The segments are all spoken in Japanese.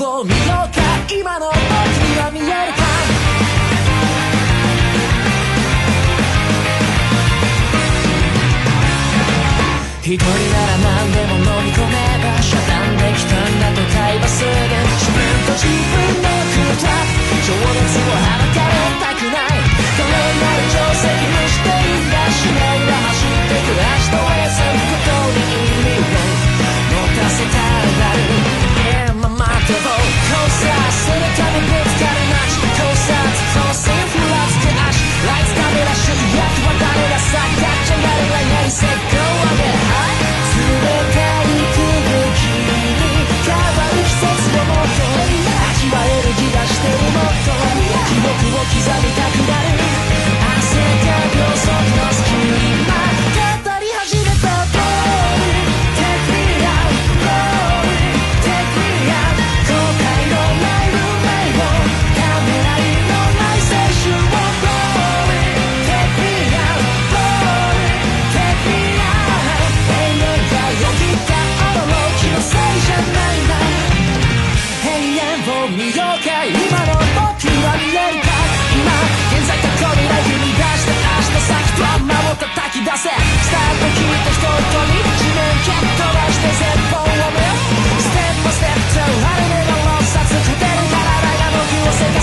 を見ようか今の僕には見えるか一人なら何でも飲み込めば遮断できたんだと会話する自分と自分で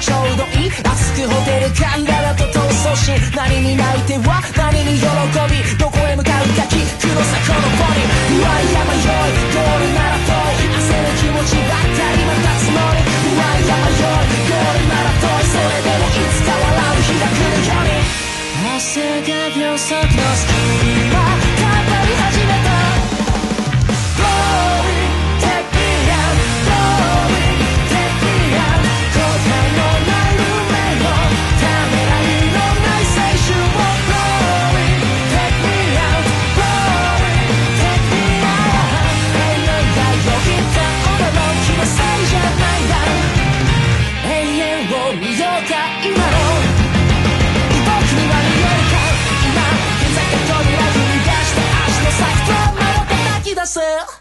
ちょうどいい。熱くホテルカンガラと闘争し何に泣いては何に喜びどこへ向かうか聞くのさこのポニー sir.